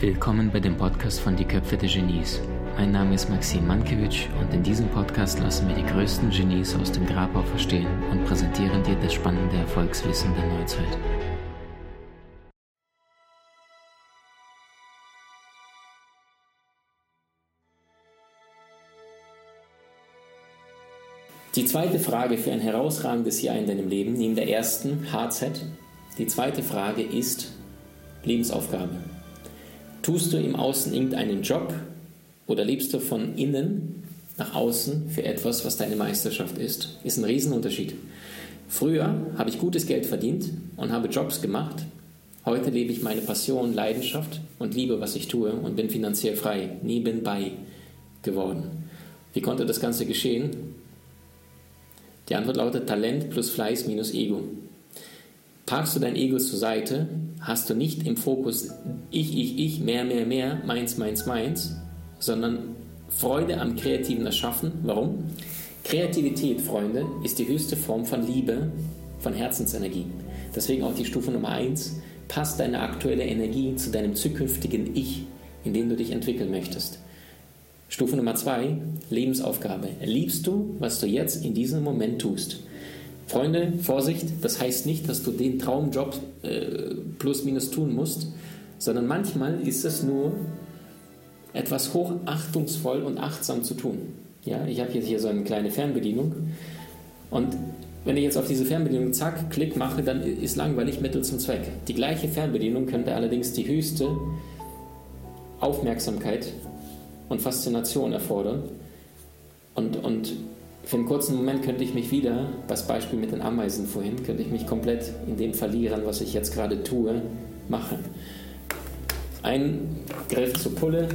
Willkommen bei dem Podcast von Die Köpfe der Genies. Mein Name ist Maxim Mankewitsch und in diesem Podcast lassen wir die größten Genies aus dem Grabau verstehen und präsentieren dir das spannende Erfolgswissen der Neuzeit. Die zweite Frage für ein herausragendes Jahr in deinem Leben, neben der ersten, HZ, die zweite Frage ist Lebensaufgabe. Tust du im Außen irgendeinen Job oder lebst du von innen nach außen für etwas, was deine Meisterschaft ist? Ist ein Riesenunterschied. Früher habe ich gutes Geld verdient und habe Jobs gemacht. Heute lebe ich meine Passion, Leidenschaft und liebe, was ich tue und bin finanziell frei, nebenbei geworden. Wie konnte das Ganze geschehen? Die Antwort lautet Talent plus Fleiß minus Ego. Parkst du dein Ego zur Seite, hast du nicht im Fokus ich, ich, ich, mehr, mehr, mehr, meins, meins, meins, sondern Freude am kreativen Erschaffen. Warum? Kreativität, Freunde, ist die höchste Form von Liebe, von Herzensenergie. Deswegen auch die Stufe Nummer 1. Passt deine aktuelle Energie zu deinem zukünftigen Ich, in dem du dich entwickeln möchtest. Stufe Nummer 2, Lebensaufgabe. Liebst du, was du jetzt in diesem Moment tust? Freunde, Vorsicht, das heißt nicht, dass du den Traumjob äh, plus minus tun musst, sondern manchmal ist es nur etwas hochachtungsvoll und achtsam zu tun. Ja, ich habe jetzt hier so eine kleine Fernbedienung und wenn ich jetzt auf diese Fernbedienung zack, Klick mache, dann ist langweilig Mittel zum Zweck. Die gleiche Fernbedienung könnte allerdings die höchste Aufmerksamkeit und Faszination erfordern und, und für einen kurzen Moment könnte ich mich wieder, das Beispiel mit den Ameisen vorhin, könnte ich mich komplett in dem verlieren, was ich jetzt gerade tue, machen. Ein Griff zur Pulle.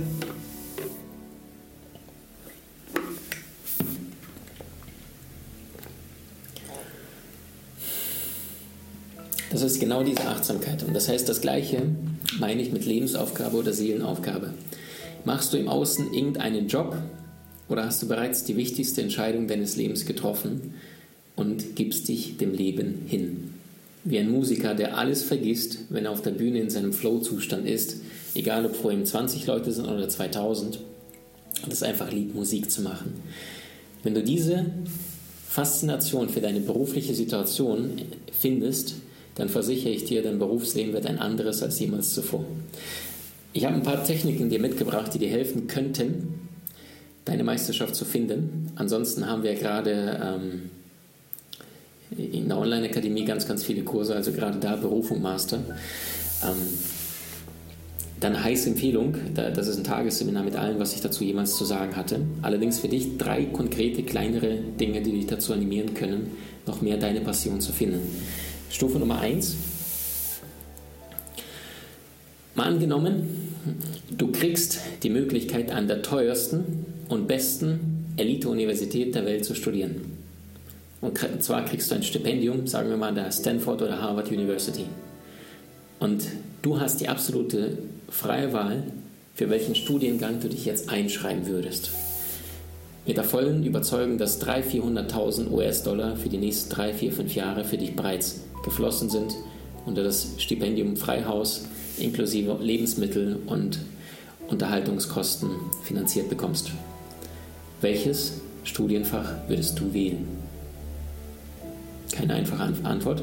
Das ist genau diese Achtsamkeit. Und das heißt, das Gleiche meine ich mit Lebensaufgabe oder Seelenaufgabe. Machst du im Außen irgendeinen Job, oder hast du bereits die wichtigste Entscheidung deines Lebens getroffen und gibst dich dem Leben hin? Wie ein Musiker, der alles vergisst, wenn er auf der Bühne in seinem Flow-Zustand ist, egal ob vor ihm 20 Leute sind oder 2000, und es einfach liebt, Musik zu machen. Wenn du diese Faszination für deine berufliche Situation findest, dann versichere ich dir, dein Berufsleben wird ein anderes als jemals zuvor. Ich habe ein paar Techniken dir mitgebracht, die dir helfen könnten, deine Meisterschaft zu finden. Ansonsten haben wir gerade ähm, in der Online-Akademie ganz, ganz viele Kurse, also gerade da Berufung Master. Ähm, dann heiße Empfehlung, das ist ein Tagesseminar mit allem, was ich dazu jemals zu sagen hatte. Allerdings für dich drei konkrete, kleinere Dinge, die dich dazu animieren können, noch mehr deine Passion zu finden. Stufe Nummer eins. Mal angenommen, du kriegst die Möglichkeit an der teuersten und besten Elite-Universität der Welt zu studieren. Und zwar kriegst du ein Stipendium, sagen wir mal der Stanford oder Harvard University. Und du hast die absolute freie Wahl, für welchen Studiengang du dich jetzt einschreiben würdest. Mit der vollen Überzeugung, dass 300.000, 400.000 US-Dollar für die nächsten 3, 4, 5 Jahre für dich bereits geflossen sind unter das Stipendium Freihaus inklusive Lebensmittel und Unterhaltungskosten finanziert bekommst. Welches Studienfach würdest du wählen? Keine einfache Antwort.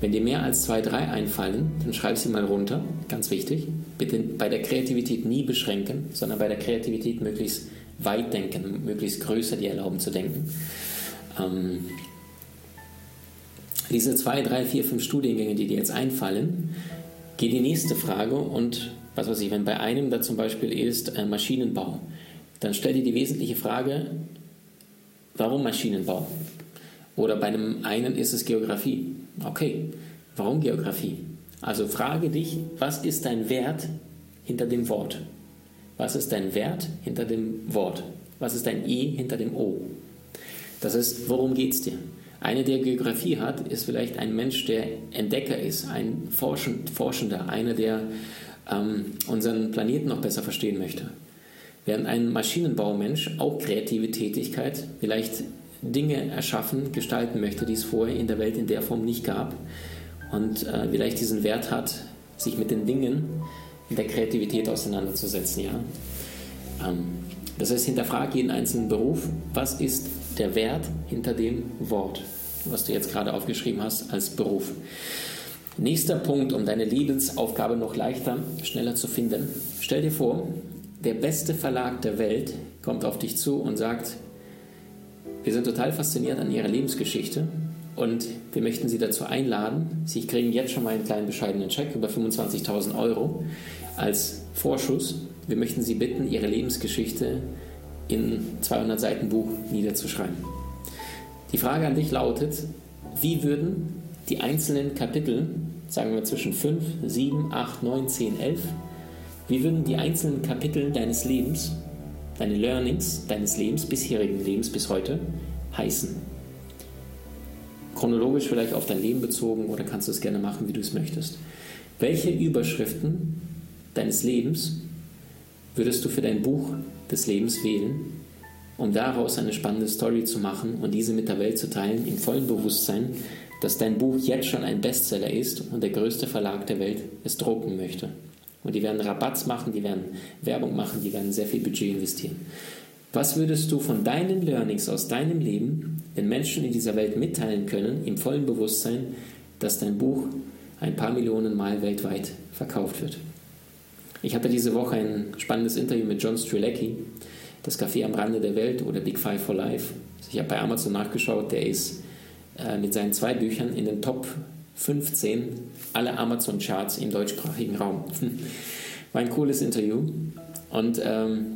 Wenn dir mehr als zwei, drei einfallen, dann schreib sie mal runter. Ganz wichtig. Bitte bei der Kreativität nie beschränken, sondern bei der Kreativität möglichst weit denken, möglichst größer dir erlauben zu denken. Ähm, diese zwei, drei, vier, fünf Studiengänge, die dir jetzt einfallen, geh die nächste Frage und was weiß ich, wenn bei einem da zum Beispiel ist äh, Maschinenbau, dann stell dir die wesentliche Frage, warum Maschinenbau? Oder bei einem einen ist es Geografie. Okay, warum Geografie? Also frage dich, was ist dein Wert hinter dem Wort? Was ist dein Wert hinter dem Wort? Was ist dein E hinter dem O? Das ist, worum geht es dir? Einer, der Geografie hat, ist vielleicht ein Mensch, der Entdecker ist, ein Forschender, einer, der ähm, unseren Planeten noch besser verstehen möchte. Während ein Maschinenbaumensch auch kreative Tätigkeit, vielleicht Dinge erschaffen, gestalten möchte, die es vorher in der Welt in der Form nicht gab und äh, vielleicht diesen Wert hat, sich mit den Dingen der Kreativität auseinanderzusetzen. Ja? Ähm, das heißt, hinterfrag jeden einzelnen Beruf. Was ist der Wert hinter dem Wort, was du jetzt gerade aufgeschrieben hast als Beruf? Nächster Punkt, um deine Lebensaufgabe noch leichter, schneller zu finden. Stell dir vor, der beste Verlag der Welt kommt auf dich zu und sagt, wir sind total fasziniert an Ihrer Lebensgeschichte und wir möchten Sie dazu einladen. Sie kriegen jetzt schon mal einen kleinen bescheidenen Check über 25.000 Euro als Vorschuss. Wir möchten Sie bitten, Ihre Lebensgeschichte in 200 Seiten Buch niederzuschreiben. Die Frage an dich lautet, wie würden die einzelnen Kapitel, sagen wir zwischen 5, 7, 8, 9, 10, 11, wie würden die einzelnen Kapitel deines Lebens, deine Learnings deines Lebens, bisherigen Lebens bis heute, heißen? Chronologisch vielleicht auf dein Leben bezogen oder kannst du es gerne machen, wie du es möchtest. Welche Überschriften deines Lebens würdest du für dein Buch des Lebens wählen, um daraus eine spannende Story zu machen und diese mit der Welt zu teilen, im vollen Bewusstsein, dass dein Buch jetzt schon ein Bestseller ist und der größte Verlag der Welt es drucken möchte? Und die werden Rabatts machen, die werden Werbung machen, die werden sehr viel Budget investieren. Was würdest du von deinen Learnings aus deinem Leben den Menschen in dieser Welt mitteilen können, im vollen Bewusstsein, dass dein Buch ein paar Millionen Mal weltweit verkauft wird? Ich hatte diese Woche ein spannendes Interview mit John Strilecki, das Café am Rande der Welt oder Big Five for Life. Ich habe bei Amazon nachgeschaut, der ist äh, mit seinen zwei Büchern in den Top 15 aller Amazon-Charts im deutschsprachigen Raum. War ein cooles Interview. Und ähm,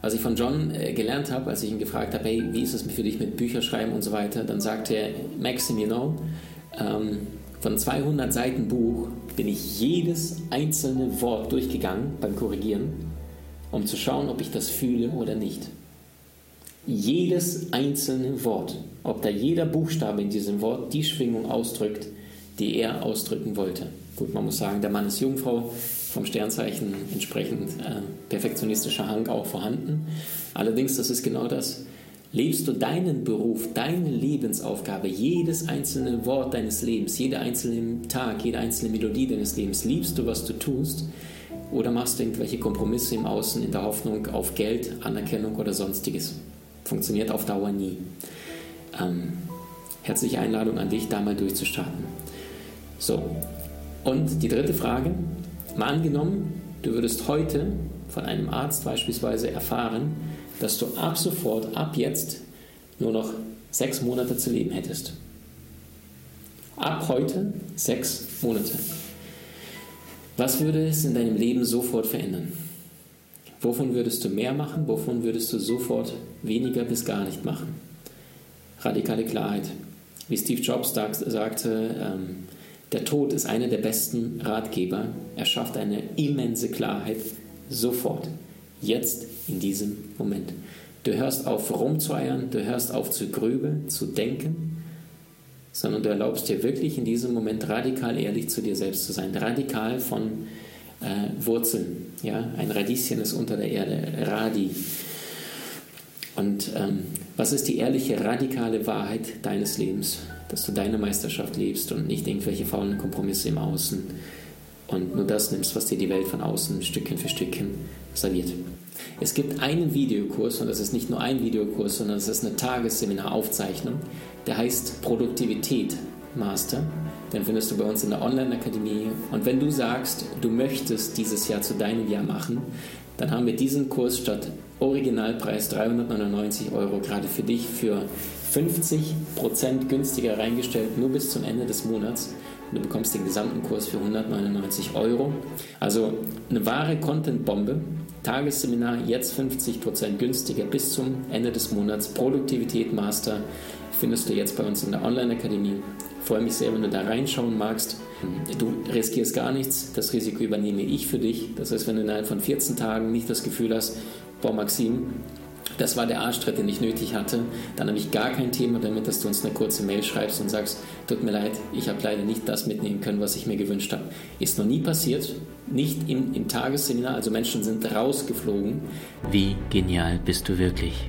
was ich von John äh, gelernt habe, als ich ihn gefragt habe, hey, wie ist es für dich mit Bücherschreiben und so weiter, dann sagte er, Maxim, you know, ähm, von 200 Seiten Buch bin ich jedes einzelne Wort durchgegangen beim Korrigieren, um zu schauen, ob ich das fühle oder nicht. Jedes einzelne Wort, ob da jeder Buchstabe in diesem Wort die Schwingung ausdrückt, die er ausdrücken wollte. Gut, man muss sagen, der Mann ist Jungfrau, vom Sternzeichen entsprechend äh, perfektionistischer Hang auch vorhanden. Allerdings, das ist genau das. Lebst du deinen Beruf, deine Lebensaufgabe, jedes einzelne Wort deines Lebens, jeder einzelne Tag, jede einzelne Melodie deines Lebens, liebst du, was du tust? Oder machst du irgendwelche Kompromisse im Außen in der Hoffnung auf Geld, Anerkennung oder sonstiges? Funktioniert auf Dauer nie. Ähm, herzliche Einladung an dich, da mal durchzustarten. So, und die dritte Frage, Mal angenommen, du würdest heute von einem Arzt beispielsweise erfahren, dass du ab sofort, ab jetzt nur noch sechs Monate zu leben hättest. Ab heute sechs Monate. Was würde es in deinem Leben sofort verändern? Wovon würdest du mehr machen? Wovon würdest du sofort weniger bis gar nicht machen? Radikale Klarheit. Wie Steve Jobs sagte, ähm, der Tod ist einer der besten Ratgeber. Er schafft eine immense Klarheit sofort, jetzt in diesem Moment. Du hörst auf rumzueiern, du hörst auf zu grübeln, zu denken, sondern du erlaubst dir wirklich in diesem Moment radikal ehrlich zu dir selbst zu sein, radikal von äh, Wurzeln. Ja? Ein Radieschen ist unter der Erde, Radi. Und ähm, was ist die ehrliche, radikale Wahrheit deines Lebens? dass du deine Meisterschaft lebst und nicht irgendwelche faulen Kompromisse im Außen und nur das nimmst, was dir die Welt von außen Stückchen für Stückchen serviert. Es gibt einen Videokurs und das ist nicht nur ein Videokurs, sondern es ist eine Tagesseminaraufzeichnung, der heißt Produktivität Master. Den findest du bei uns in der Online-Akademie. Und wenn du sagst, du möchtest dieses Jahr zu deinem Jahr machen, dann haben wir diesen Kurs statt Originalpreis 399 Euro gerade für dich für 50% günstiger reingestellt, nur bis zum Ende des Monats. Und du bekommst den gesamten Kurs für 199 Euro. Also eine wahre Content-Bombe. Tagesseminar jetzt 50% günstiger bis zum Ende des Monats. Produktivität Master findest du jetzt bei uns in der Online-Akademie. Freue mich sehr, wenn du da reinschauen magst. Du riskierst gar nichts, das Risiko übernehme ich für dich. Das heißt, wenn du innerhalb von 14 Tagen nicht das Gefühl hast, boah Maxim, das war der Arschtritt, den ich nötig hatte. Dann habe ich gar kein Thema damit, dass du uns eine kurze Mail schreibst und sagst, tut mir leid, ich habe leider nicht das mitnehmen können, was ich mir gewünscht habe. Ist noch nie passiert, nicht im, im Tagesseminar, also Menschen sind rausgeflogen. Wie genial bist du wirklich?